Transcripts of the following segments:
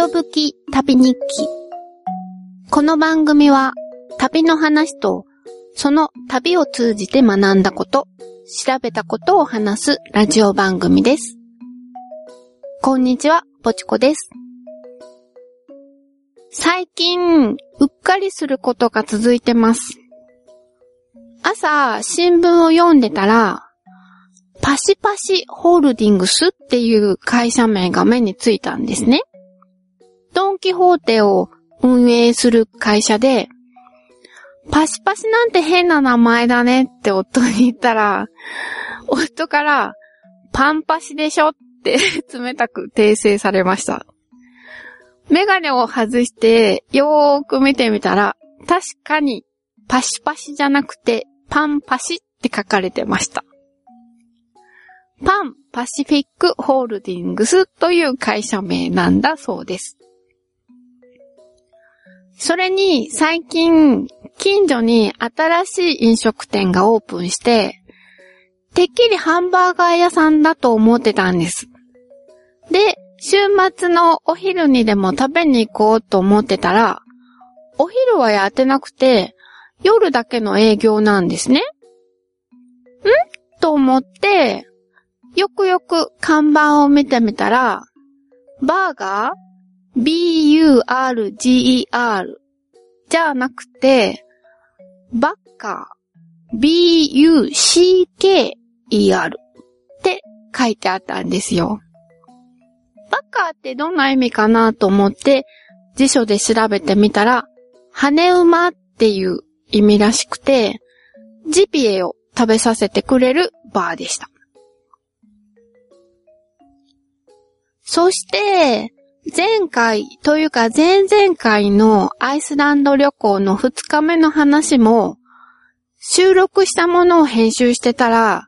ことぶき旅日記。この番組は旅の話とその旅を通じて学んだこと、調べたことを話すラジオ番組です。こんにちは、ぽちこです。最近、うっかりすることが続いてます。朝、新聞を読んでたら、パシパシホールディングスっていう会社名が目についたんですね。ドンキホーテを運営する会社で、パシパシなんて変な名前だねって夫に言ったら、夫から、パンパシでしょって 冷たく訂正されました。メガネを外してよーく見てみたら、確かにパシパシじゃなくてパンパシって書かれてました。パンパシフィックホールディングスという会社名なんだそうです。それに最近近所に新しい飲食店がオープンして、てっきりハンバーガー屋さんだと思ってたんです。で、週末のお昼にでも食べに行こうと思ってたら、お昼はやってなくて、夜だけの営業なんですね。ん？と思って、よくよく看板を見てみたら、バーガー？?B-U-R-G-E-R じゃなくて、バッカー B-U-C-K-E-R って書いてあったんですよ。バッカーってどんな意味かなと思って辞書で調べてみたら、羽馬っていう意味らしくて、ジビエを食べさせてくれるバーでした。そして、前回というか前々回のアイスランド旅行の2日目の話も、収録したものを編集してたら、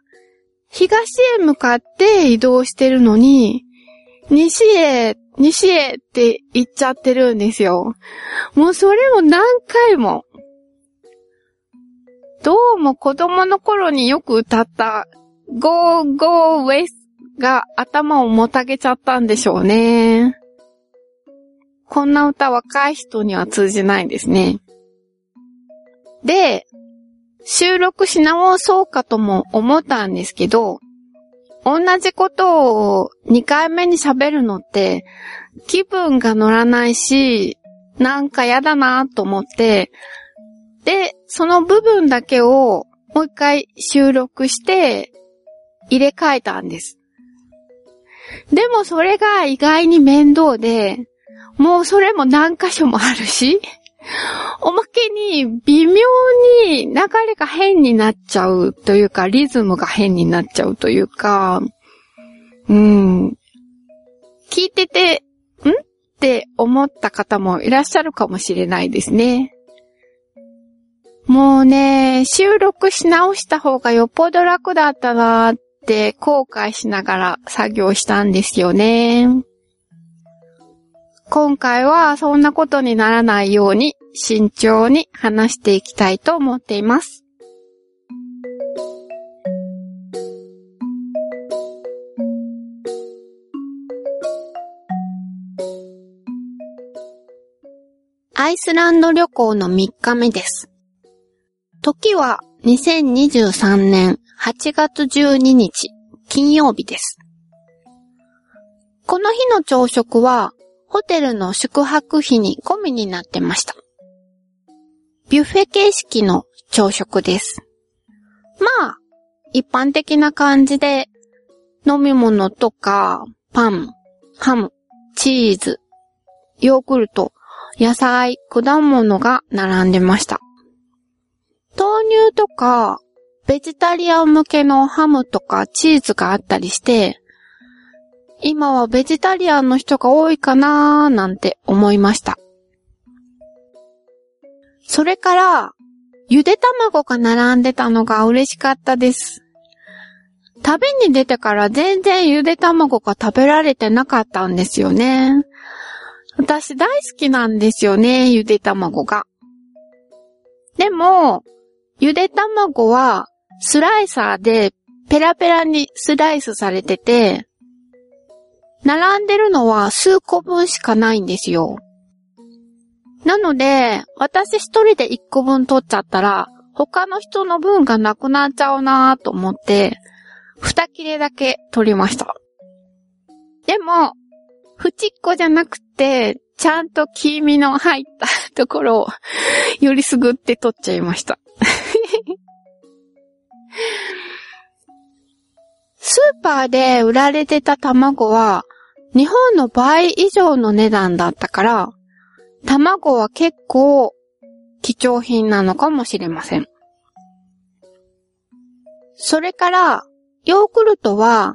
東へ向かって移動してるのに、西へ、西へって言っちゃってるんですよ。もうそれも何回も。どうも子供の頃によく歌った Go Go West が頭をもたげちゃったんでしょうね。こんな歌若い人には通じないですね。で、収録し直そうかとも思ったんですけど、同じことを2回目に喋るのって気分が乗らないし、なんかやだなと思って、で、その部分だけをもう一回収録して入れ替えたんです。でもそれが意外に面倒で、もうそれも何箇所もあるし、おまけに微妙に流れが変になっちゃうというか、リズムが変になっちゃうというか、うん。聞いてて、んって思った方もいらっしゃるかもしれないですね。もうね、収録し直した方がよっぽど楽だったなーって後悔しながら作業したんですよね。今回はそんなことにならないように慎重に話していきたいと思っています。アイスランド旅行の3日目です。時は2023年8月12日金曜日です。この日の朝食はホテルの宿泊費に込みになってました。ビュッフェ形式の朝食です。まあ、一般的な感じで飲み物とかパン、ハム、チーズ、ヨーグルト、野菜、果物が並んでました。豆乳とか、ベジタリアン向けのハムとかチーズがあったりして、今はベジタリアンの人が多いかなーなんて思いました。それから、ゆで卵が並んでたのが嬉しかったです。旅に出てから全然ゆで卵が食べられてなかったんですよね。私大好きなんですよね、ゆで卵が。でも、ゆで卵はスライサーでペラペラにスライスされてて、並んでるのは数個分しかないんですよ。なので、私一人で一個分取っちゃったら、他の人の分がなくなっちゃうなぁと思って、二切れだけ取りました。でも、縁っこじゃなくて、ちゃんと黄身の入ったところを、よりすぐって取っちゃいました。スーパーで売られてた卵は、日本の倍以上の値段だったから、卵は結構貴重品なのかもしれません。それから、ヨーグルトは、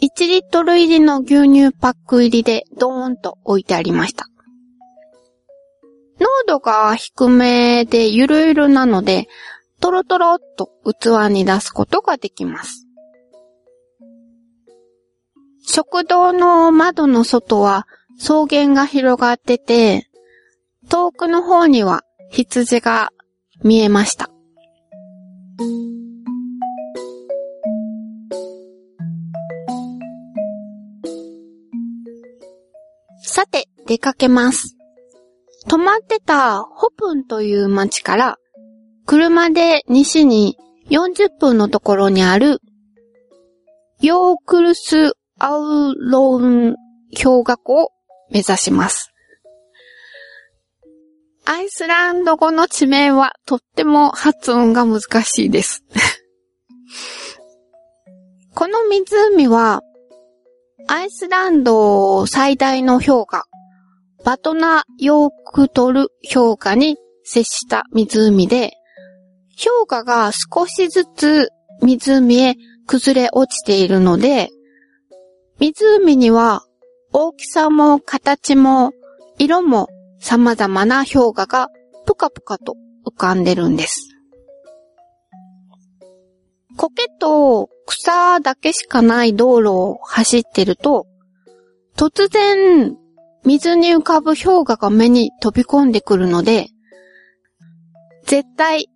1リットル入りの牛乳パック入りでドーンと置いてありました。濃度が低めでゆるゆるなので、トロトロっと器に出すことができます。食堂の窓の外は草原が広がってて、遠くの方には羊が見えました。さて、出かけます。泊まってたホプンという町から車で西に40分のところにあるヨークルスアウロン氷河湖を目指します。アイスランド語の地名はとっても発音が難しいです。この湖は、アイスランド最大の氷河、バトナヨークトル氷河に接した湖で、氷河が少しずつ湖へ崩れ落ちているので、湖には大きさも形も色も様々な氷河がぷかぷかと浮かんでるんです。苔と草だけしかない道路を走ってると、突然水に浮かぶ氷河が目に飛び込んでくるので、絶対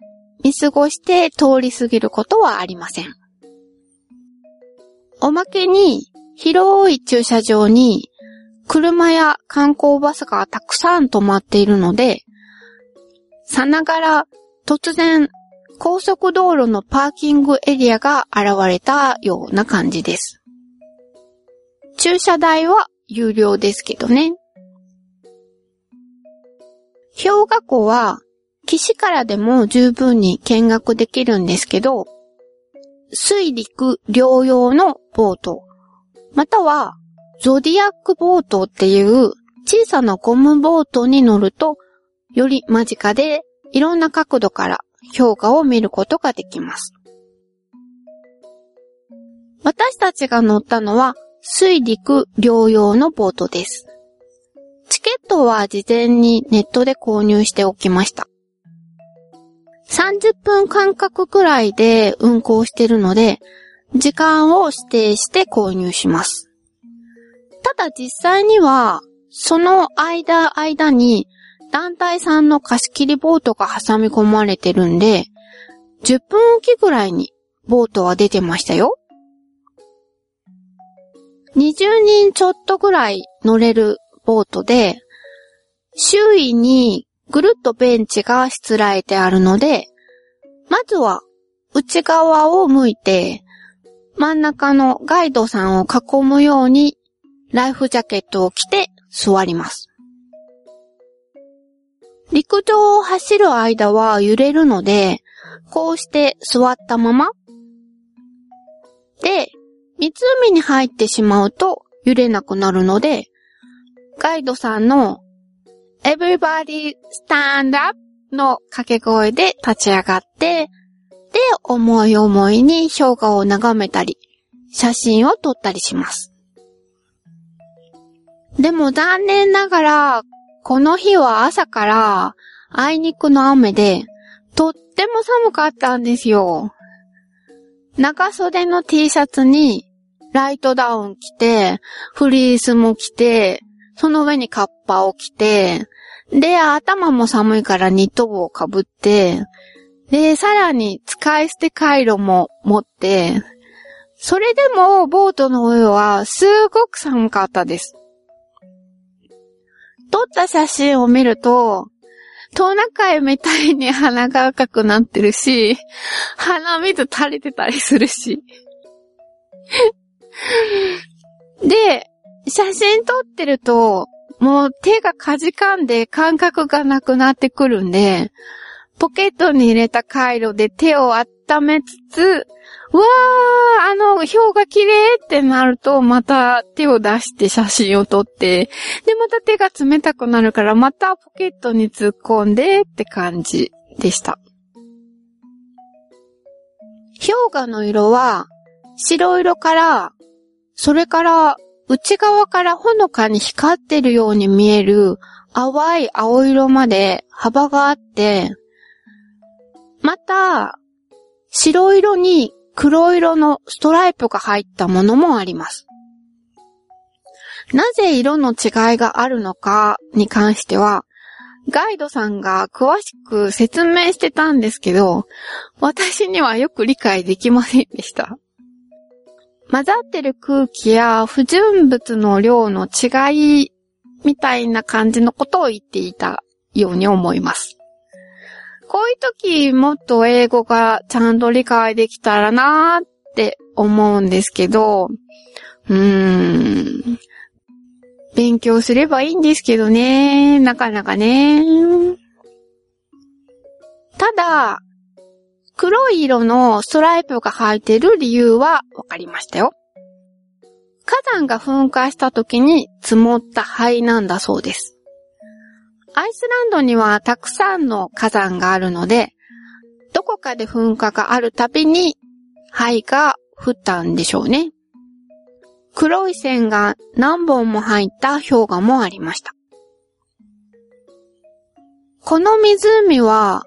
見過ごして通り過ぎることはありません。おまけに広い駐車場に車や観光バスがたくさん止まっているので、さながら突然高速道路のパーキングエリアが現れたような感じです。駐車代は有料ですけどね。氷河湖は岸からでも十分に見学できるんですけど、水陸両用のボート、またはゾディアックボートっていう小さなゴムボートに乗ると、より間近でいろんな角度から氷河を見ることができます。私たちが乗ったのは水陸両用のボートです。チケットは事前にネットで購入しておきました。30分間隔くらいで運行してるので、時間を指定して購入します。ただ実際には、その間間に団体さんの貸し切りボートが挟み込まれてるんで、10分おきぐらいにボートは出てましたよ。20人ちょっとぐらい乗れるボートで、周囲にぐるっとベンチがしつらえてあるので、まずは内側を向いて、真ん中のガイドさんを囲むようにライフジャケットを着て座ります。陸上を走る間は揺れるので、こうして座ったまま。で、湖に入ってしまうと揺れなくなるので、ガイドさんの Everybody stand up の掛け声で立ち上がって、で、思い思いに氷河を眺めたり、写真を撮ったりします。でも残念ながら、この日は朝からあいにくの雨で、とっても寒かったんですよ。長袖の T シャツにライトダウン着て、フリースも着て、その上にカッパを着て、で、頭も寒いからニット帽をかぶって、で、さらに使い捨て回路も持って、それでも、ボートの上はすごく寒かったです。撮った写真を見ると、トナカイみたいに鼻が赤くなってるし、鼻水垂れてたりするし。で、写真撮ってると、もう手がかじかんで感覚がなくなってくるんで、ポケットに入れたカイロで手を温めつつ、わー、あの、表が綺麗ってなると、また手を出して写真を撮って、で、また手が冷たくなるから、またポケットに突っ込んでって感じでした。氷河の色は、白色から、それから内側からほのかに光ってるように見える淡い青色まで幅があって、また、白色に黒色のストライプが入ったものもあります。なぜ色の違いがあるのかに関しては、ガイドさんが詳しく説明してたんですけど、私にはよく理解できませんでした。混ざってる空気や不純物の量の違いみたいな感じのことを言っていたように思います。こういう時もっと英語がちゃんと理解できたらなーって思うんですけど、うーん。勉強すればいいんですけどね。なかなかね。ただ、黒い色のストライプが入ってる理由はわかりましたよ。火山が噴火した時に積もった灰なんだそうです。アイスランドにはたくさんの火山があるので、どこかで噴火があるたびに灰が降ったんでしょうね。黒い線が何本も入った氷河もありました。この湖は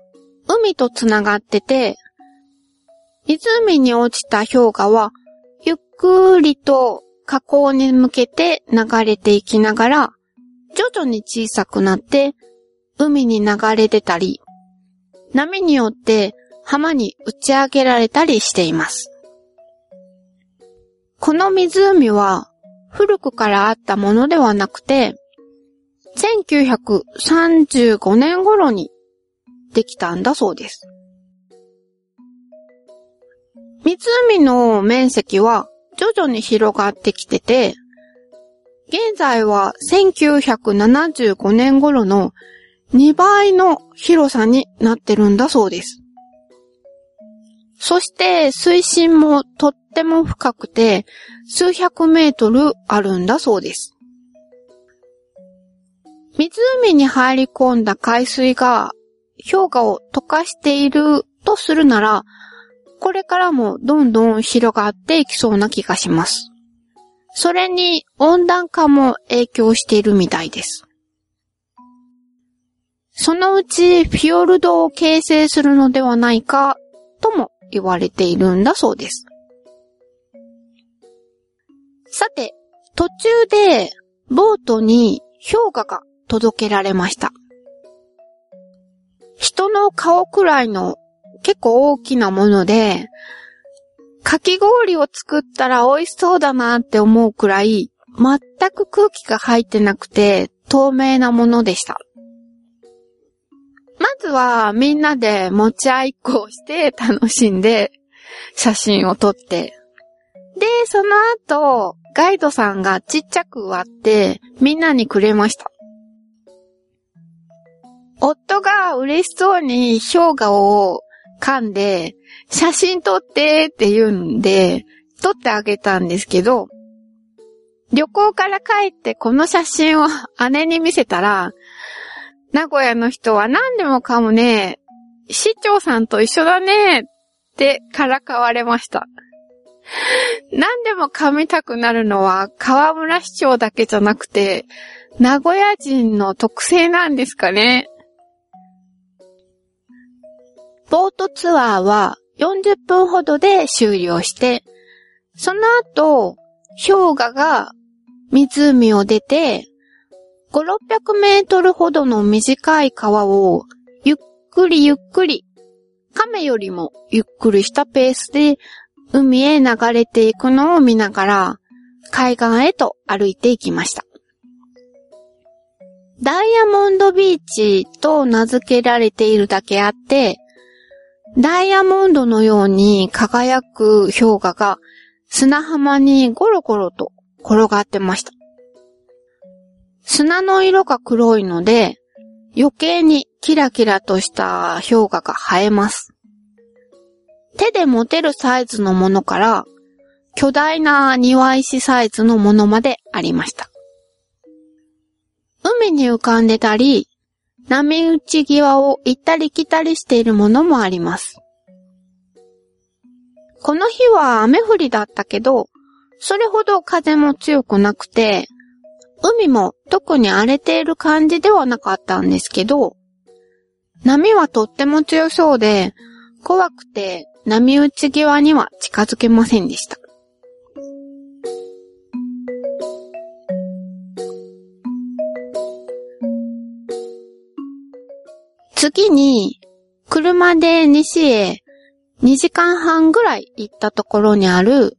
海とつながってて、湖に落ちた氷河はゆっくりと河口に向けて流れていきながら徐々に小さくなって海に流れ出たり、波によって浜に打ち上げられたりしています。この湖は古くからあったものではなくて、1935年頃にできたんだそうです。湖の面積は徐々に広がってきてて、現在は1975年頃の2倍の広さになってるんだそうです。そして水深もとっても深くて数百メートルあるんだそうです。湖に入り込んだ海水が氷河を溶かしているとするなら、これからもどんどん広がっていきそうな気がします。それに温暖化も影響しているみたいです。そのうちフィヨルドを形成するのではないかとも言われているんだそうです。さて、途中でボートに氷河が届けられました。人の顔くらいの結構大きなもので、かき氷を作ったら美味しそうだなって思うくらい、全く空気が入ってなくて透明なものでした。まずはみんなで持ち合いっこをして楽しんで写真を撮って、で、その後、ガイドさんがちっちゃく割ってみんなにくれました。夫が嬉しそうに氷河を噛んで、写真撮ってって言うんで、撮ってあげたんですけど、旅行から帰ってこの写真を姉に見せたら、名古屋の人は何でもかもね、市長さんと一緒だねってからかわれました。何でも噛みたくなるのは河村市長だけじゃなくて、名古屋人の特性なんですかね。ボートツアーは40分ほどで終了して、その後、氷河が湖を出て、5、600メートルほどの短い川をゆっくりゆっくり、亀よりもゆっくりしたペースで海へ流れていくのを見ながら、海岸へと歩いていきました。ダイヤモンドビーチと名付けられているだけあって、ダイヤモンドのように輝く氷河が砂浜にゴロゴロと転がってました。砂の色が黒いので、余計にキラキラとした氷河が映えます。手で持てるサイズのものから、巨大な庭石サイズのものまでありました。海に浮かんでたり、波打ち際を行ったり来たりしているものもあります。この日は雨降りだったけど、それほど風も強くなくて、海も特に荒れている感じではなかったんですけど、波はとっても強そうで、怖くて波打ち際には近づけませんでした。次に、車で西へ2時間半ぐらい行ったところにある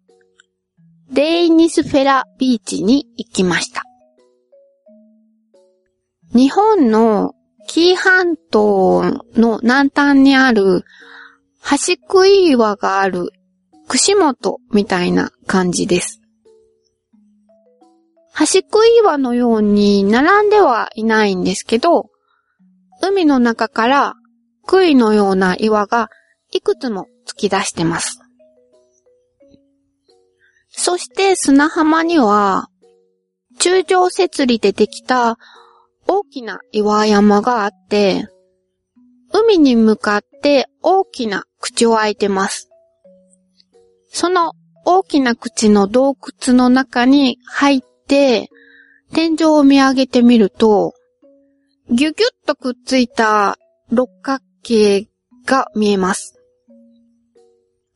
デイニスフェラビーチに行きました。日本の紀伊半島の南端にある端食い岩がある串本みたいな感じです。端食い岩のように並んではいないんですけど、海の中から杭のような岩がいくつも突き出してます。そして砂浜には、中上設理でできた大きな岩山があって、海に向かって大きな口を開いてます。その大きな口の洞窟の中に入って、天井を見上げてみると、ギュギュッとくっついた六角形が見えます。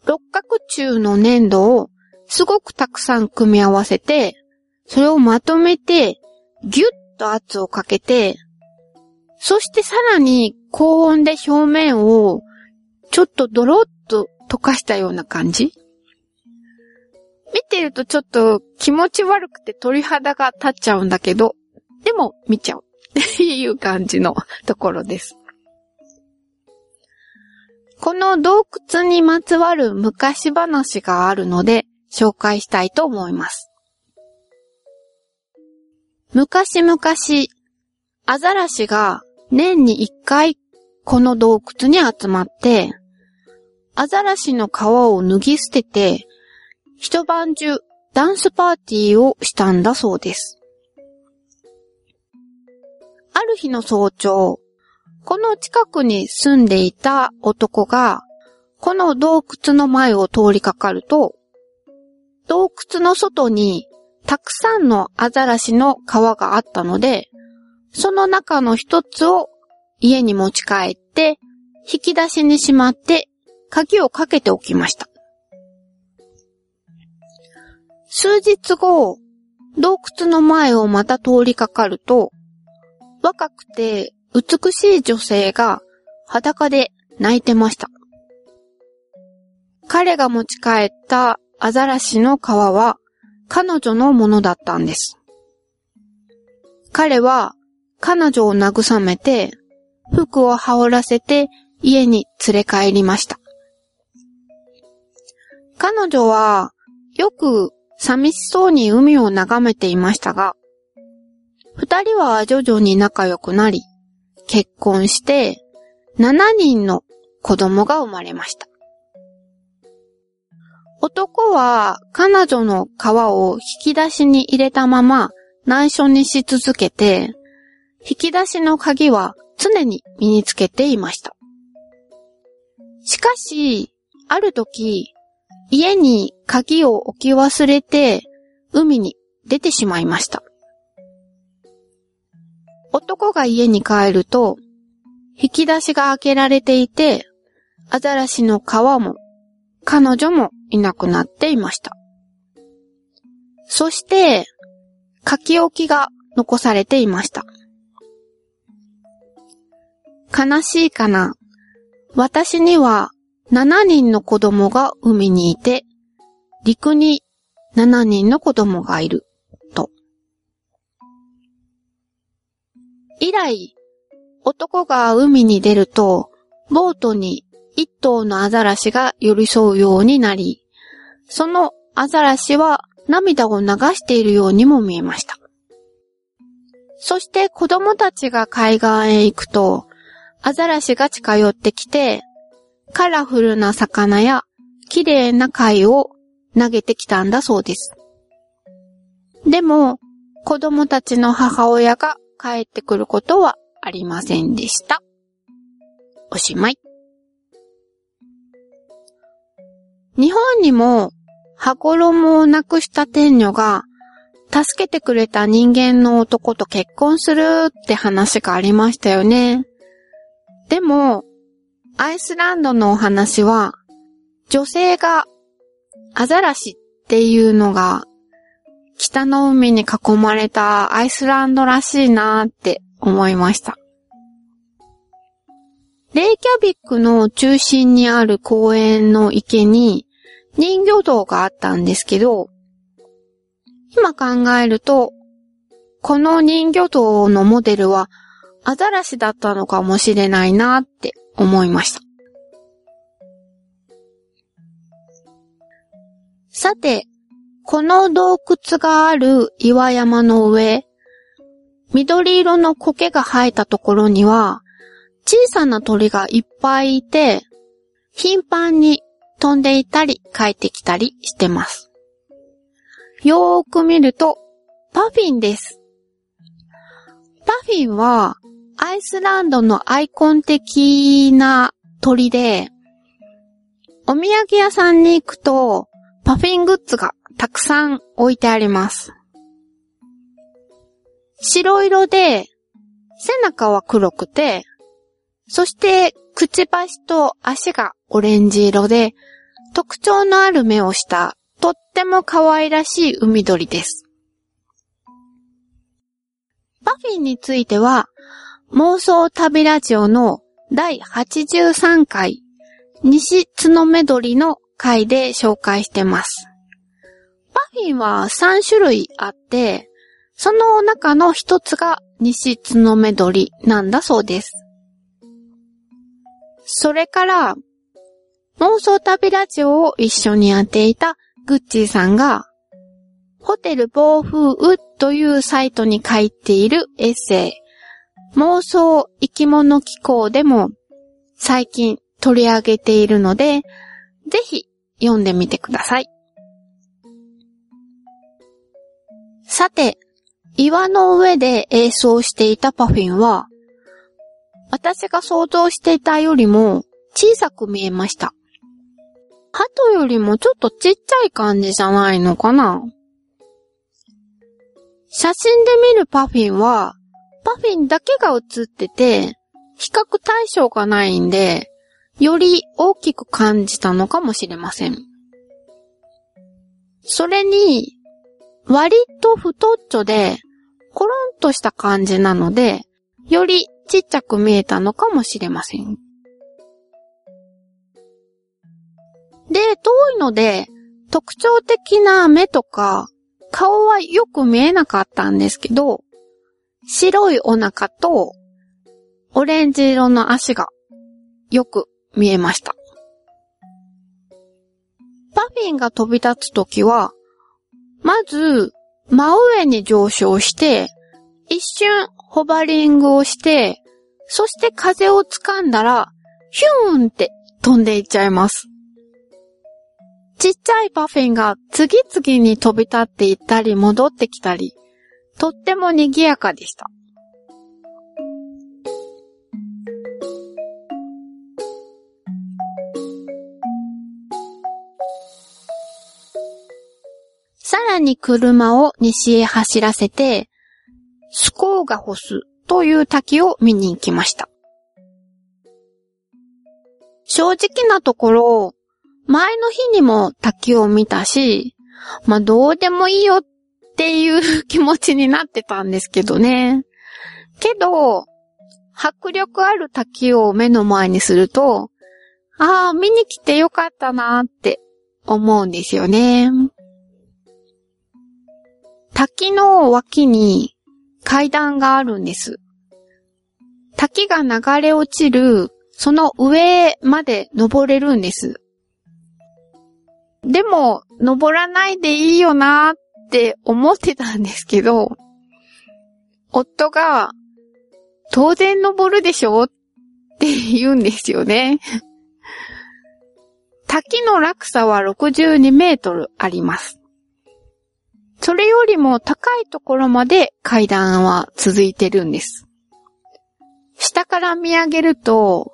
六角柱の粘土をすごくたくさん組み合わせて、それをまとめて、ギュッと圧をかけて、そしてさらに高温で表面をちょっとドロッと溶かしたような感じ見てるとちょっと気持ち悪くて鳥肌が立っちゃうんだけど、でも見ちゃう。っ ていう感じのところです。この洞窟にまつわる昔話があるので紹介したいと思います。昔々、アザラシが年に一回この洞窟に集まって、アザラシの皮を脱ぎ捨てて、一晩中ダンスパーティーをしたんだそうです。ある日の早朝、この近くに住んでいた男が、この洞窟の前を通りかかると、洞窟の外にたくさんのアザラシの皮があったので、その中の一つを家に持ち帰って、引き出しにしまって、鍵をかけておきました。数日後、洞窟の前をまた通りかかると、若くて美しい女性が裸で泣いてました。彼が持ち帰ったアザラシの皮は彼女のものだったんです。彼は彼女を慰めて服を羽織らせて家に連れ帰りました。彼女はよく寂しそうに海を眺めていましたが、二人は徐々に仲良くなり、結婚して、7人の子供が生まれました。男は彼女の皮を引き出しに入れたまま内緒にし続けて、引き出しの鍵は常に身につけていました。しかし、ある時、家に鍵を置き忘れて海に出てしまいました。男が家に帰ると、引き出しが開けられていて、アザラシの皮も、彼女もいなくなっていました。そして、書き置きが残されていました。悲しいかな。私には7人の子供が海にいて、陸に7人の子供がいる、以来、男が海に出ると、ボートに一頭のアザラシが寄り添うようになり、そのアザラシは涙を流しているようにも見えました。そして子供たちが海岸へ行くと、アザラシが近寄ってきて、カラフルな魚や綺麗な貝を投げてきたんだそうです。でも、子供たちの母親が帰ってくることはありませんでした。おしまい。日本にも、羽衣をなくした天女が、助けてくれた人間の男と結婚するって話がありましたよね。でも、アイスランドのお話は、女性がアザラシっていうのが、北の海に囲まれたアイスランドらしいなって思いました。レイキャビックの中心にある公園の池に人魚道があったんですけど、今考えると、この人魚道のモデルはアザラシだったのかもしれないなって思いました。さて、この洞窟がある岩山の上、緑色の苔が生えたところには、小さな鳥がいっぱいいて、頻繁に飛んでいたり帰ってきたりしてます。よーく見ると、パフィンです。パフィンは、アイスランドのアイコン的な鳥で、お土産屋さんに行くと、パフィングッズがたくさん置いてあります。白色で、背中は黒くて、そしてくちばしと足がオレンジ色で、特徴のある目をしたとっても可愛らしい海鳥です。パフィンについては、妄想旅ラジオの第83回、西角目鳥の回で紹介してます。パフィンは3種類あって、その中の一つが西角目鳥なんだそうです。それから、妄想旅ラジオを一緒にやっていたグッチーさんが、ホテル暴風雨というサイトに書いているエッセイ、妄想生き物機構でも最近取り上げているので、ぜひ読んでみてください。さて、岩の上で演奏していたパフィンは、私が想像していたよりも小さく見えました。鳩よりもちょっとちっちゃい感じじゃないのかな？写真で見るパフィンは、パフィンだけが写ってて、比較対象がないんで、より大きく感じたのかもしれません。それに、割と太っちょで、コロンとした感じなので、よりちっちゃく見えたのかもしれません。で、遠いので、特徴的な目とか、顔はよく見えなかったんですけど、白いお腹と、オレンジ色の足がよく見えました。パフィンが飛び立つときは、まず、真上に上昇して、一瞬ホバリングをして、そして風を掴んだら、ヒューンって飛んでいっちゃいます。ちっちゃいパフィンが次々に飛び立っていったり戻ってきたり、とっても賑やかでした。さらに車を西へ走らせて、スコーガホスという滝を見に行きました。正直なところ、前の日にも滝を見たし、まあどうでもいいよっていう気持ちになってたんですけどね。けど、迫力ある滝を目の前にすると、ああ、見に来てよかったなって思うんですよね。滝の脇に階段があるんです。滝が流れ落ちる、その上まで登れるんです。でも、登らないでいいよなって思ってたんですけど、夫が、当然登るでしょって言うんですよね。滝の落差は62メートルあります。それよりも高いところまで階段は続いてるんです。下から見上げると、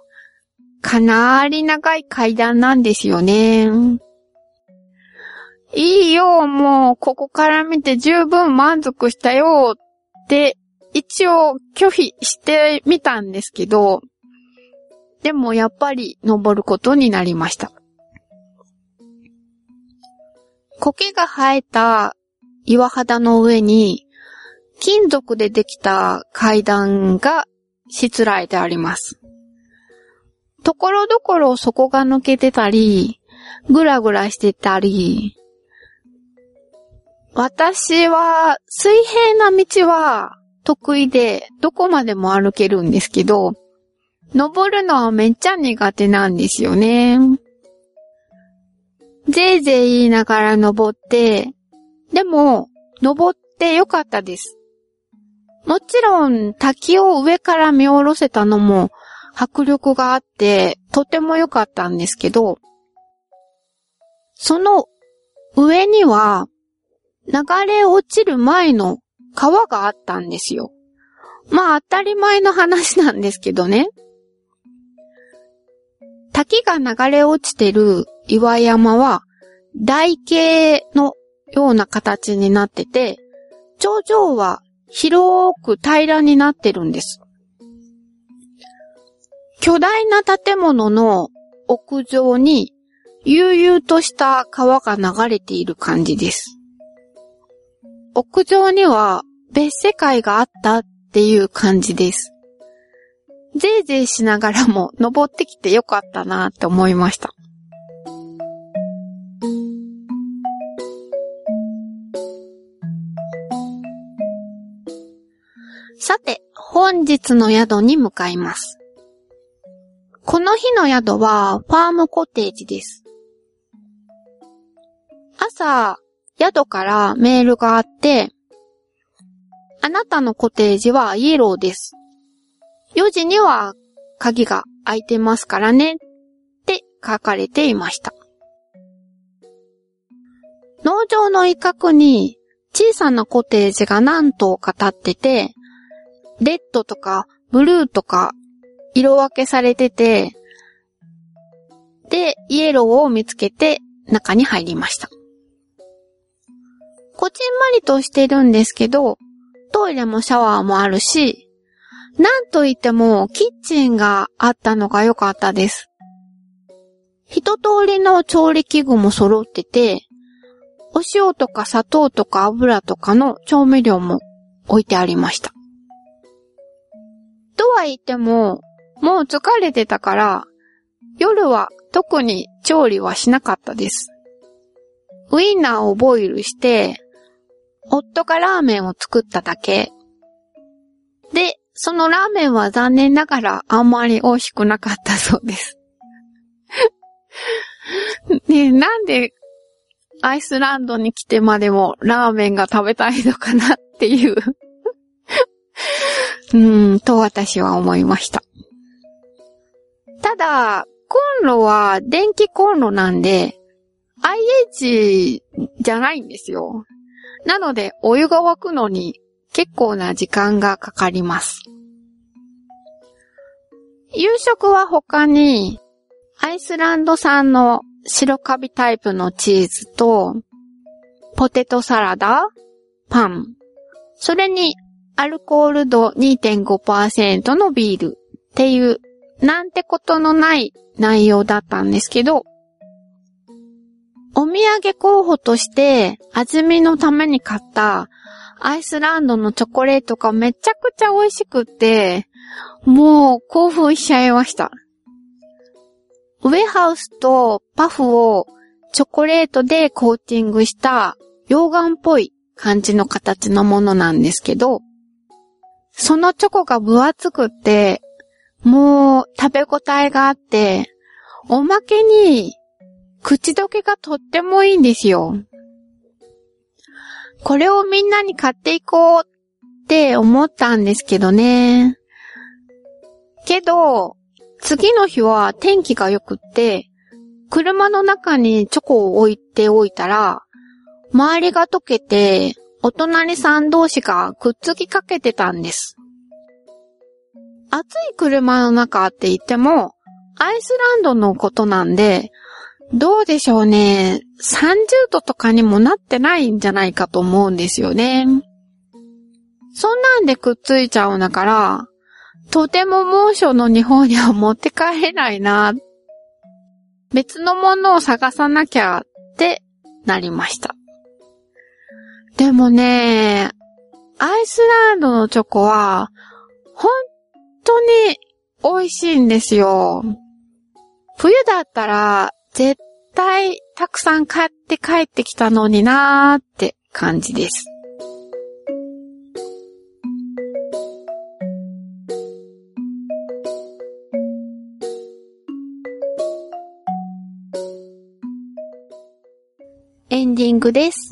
かなり長い階段なんですよね。いいよ、もう、ここから見て十分満足したよって、一応拒否してみたんですけど、でもやっぱり登ることになりました。苔が生えた岩肌の上に、金属でできた階段がしつらえてあります。ところどころ底が抜けてたり、ぐらぐらしてたり、私は水平な道は得意でどこまでも歩けるんですけど、登るのはめっちゃ苦手なんですよね。ぜいぜい言いながら登って、でも、登ってよかったです。もちろん、滝を上から見下ろせたのも迫力があって、とても良かったんですけど、その上には、流れ落ちる前の川があったんですよ。まあ当たり前の話なんですけどね。滝が流れ落ちてる岩山は台形のような形になってて、頂上は広く平らになってるんです。巨大な建物の屋上に悠々とした川が流れている感じです。屋上には別世界があったっていう感じです。ぜいぜいしながらも登ってきてよかったなって思いました。さて、本日の宿に向かいます。この日の宿はファームコテージです。朝、宿からメールがあって、あなたのコテージはイエローです。4時には鍵が開いてますからねって書かれていました。農場の一角に小さなコテージが何棟か建ってて、レッドとかブルーとか色分けされてて、で、イエローを見つけて中に入りました。こちんまりとしてるんですけど、トイレもシャワーもあるし、なんといってもキッチンがあったのが良かったです。一通りの調理器具も揃ってて、お塩とか砂糖とか油とかの調味料も置いてありました。とは言っても、もう疲れてたから、夜は特に調理はしなかったです。ウインナーをボイルして、夫がラーメンを作っただけ。で、そのラーメンは残念ながらあんまり美味しくなかったそうです。ねえ、なんでアイスランドに来てまでもラーメンが食べたいのかなっていううーん、と私は思いました。ただ、コンロは電気コンロなんで、IH じゃないんですよ。なので、お湯が沸くのに結構な時間がかかります。夕食は他に、アイスランド産の白カビタイプのチーズと、ポテトサラダ、パン、それにアルコール度2.5%のビールっていう、なんてことのない内容だったんですけど、お土産候補として、味見のために買ったアイスランドのチョコレートがめちゃくちゃ美味しくって、もう興奮しちゃいました。ウェハウスとパフをチョコレートでコーティングした溶岩っぽい感じの形のものなんですけど、そのチョコが分厚くって、もう食べ応えがあって、おまけに口どけがとってもいいんですよ。これをみんなに買っていこうって思ったんですけどね。けど、次の日は天気が良くって、車の中にチョコを置いておいたら、周りが溶けて、お隣さん同士がくっつきかけてたんです。暑い車の中って言っても、アイスランドのことなんで、どうでしょうね。30度とかにもなってないんじゃないかと思うんですよね。そんなんでくっついちゃうんだから、とても猛暑の日本には持って帰れないな。別のものを探さなきゃってなりました。でもね、アイスランドのチョコは、本当に美味しいんですよ。冬だったら、絶対たくさん買って帰ってきたのになーって感じです。エンディングです。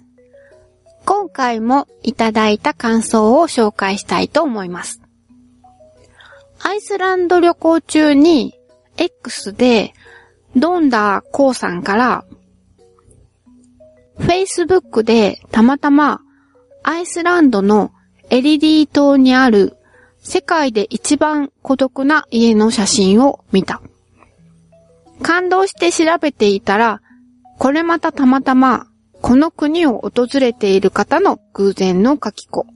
今回もいただいた感想を紹介したいと思います。アイスランド旅行中に X でドンダーコウさんから Facebook でたまたまアイスランドのエリディ島にある世界で一番孤独な家の写真を見た。感動して調べていたら、これまたたまたまこの国を訪れている方の偶然の書き子。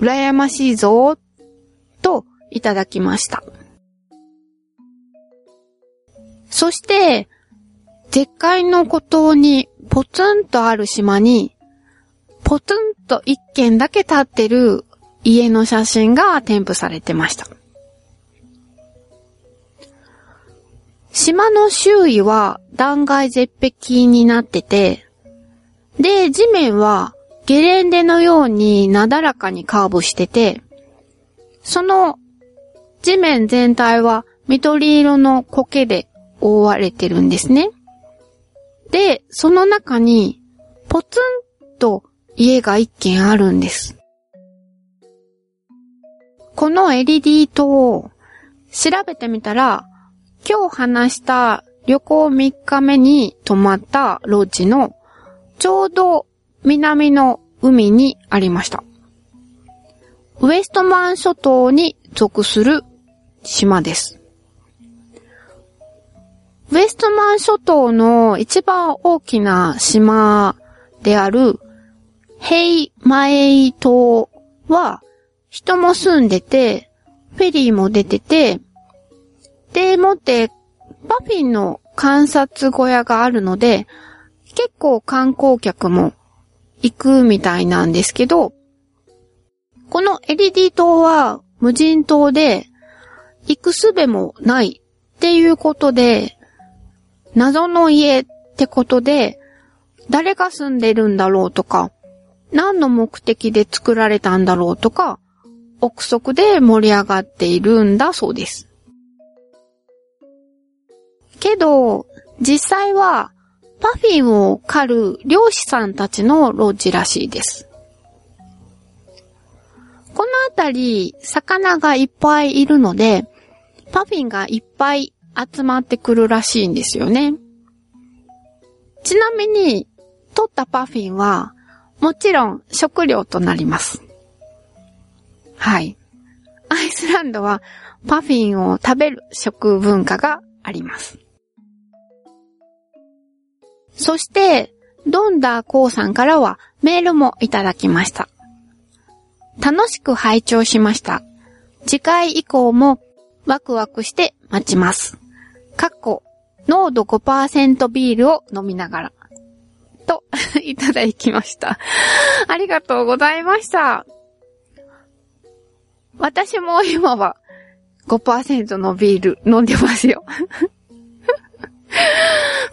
羨ましいぞといただきました。そして、絶海の孤島にポツンとある島に、ポツンと一軒だけ立ってる家の写真が添付されてました。島の周囲は断崖絶壁になってて、で、地面はゲレンデのようになだらかにカーブしてて、その地面全体は緑色の苔で覆われてるんですね。で、その中にポツンと家が一軒あるんです。このエリディ島を調べてみたら、今日話した旅行3日目に泊まったロッジのちょうど南の海にありました。ウエストマン諸島に属する島です。ウエストマン諸島の一番大きな島であるヘイマエイ島は人も住んでて、フェリーも出てて、でもってパフィンの観察小屋があるので、結構観光客も行くみたいなんですけど、このエリディ島は無人島で行くすべもないっていうことで、謎の家ってことで、誰が住んでるんだろうとか、何の目的で作られたんだろうとか、憶測で盛り上がっているんだそうです。けど、実際はパフィンを狩る漁師さんたちのロッジらしいです。このあたり、魚がいっぱいいるので、パフィンがいっぱい集まってくるらしいんですよね。ちなみに、取ったパフィンは、もちろん食料となります。はい。アイスランドはパフィンを食べる食文化があります。そして、ドンダーコウさんからはメールもいただきました。楽しく拝聴しました。次回以降もワクワクして待ちます。かっこ、濃度5%ビールを飲みながら。と、いただきました。ありがとうございました。私も今は5%のビール飲んでますよ。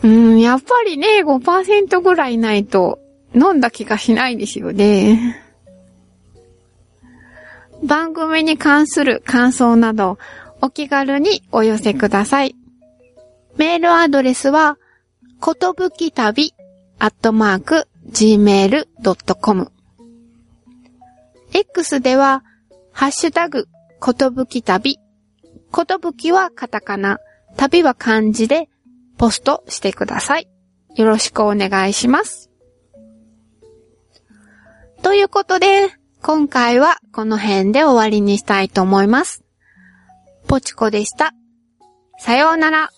うん、やっぱりね、5%ぐらいないと飲んだ気がしないですよね。番組に関する感想など、お気軽にお寄せください。メールアドレスは、ことぶき旅、アットマーク、gmail.com。X では、ハッシュタグ、ことぶき旅。ことぶきはカタカナ、旅は漢字で、ポストしてください。よろしくお願いします。ということで、今回はこの辺で終わりにしたいと思います。ポチコでした。さようなら。